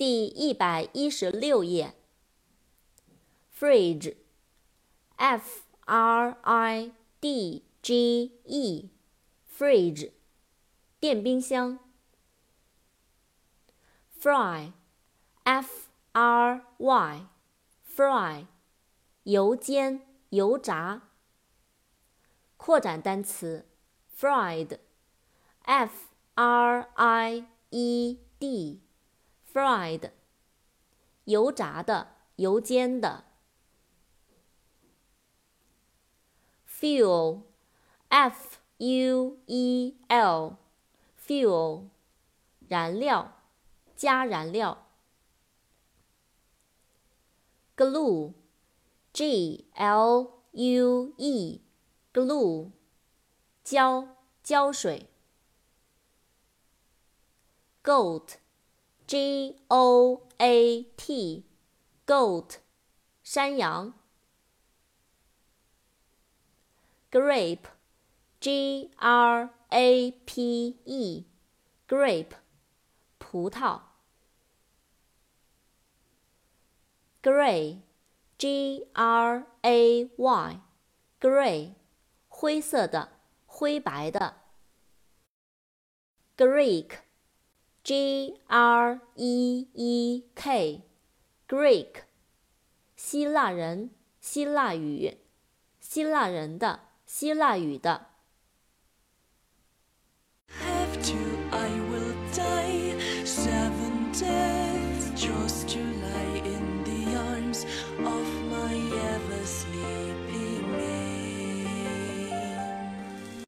第一百一十六页。fridge，f r i d g e，fridge，电冰箱。fry，f r y，fry，油煎、油炸。扩展单词，fried，f r i e d。fried，油炸的、油煎的。fuel，f u e l，fuel，燃料，加燃料。glue，g l u e，glue，胶、胶水。goat。G O A T，goat，山羊。Grape，G R A P E，grape，葡萄。Gray，G R A Y，gray，灰色的，灰白的。Greek。G R E E K，Greek，希腊人，希腊语，希腊人的，希腊语的。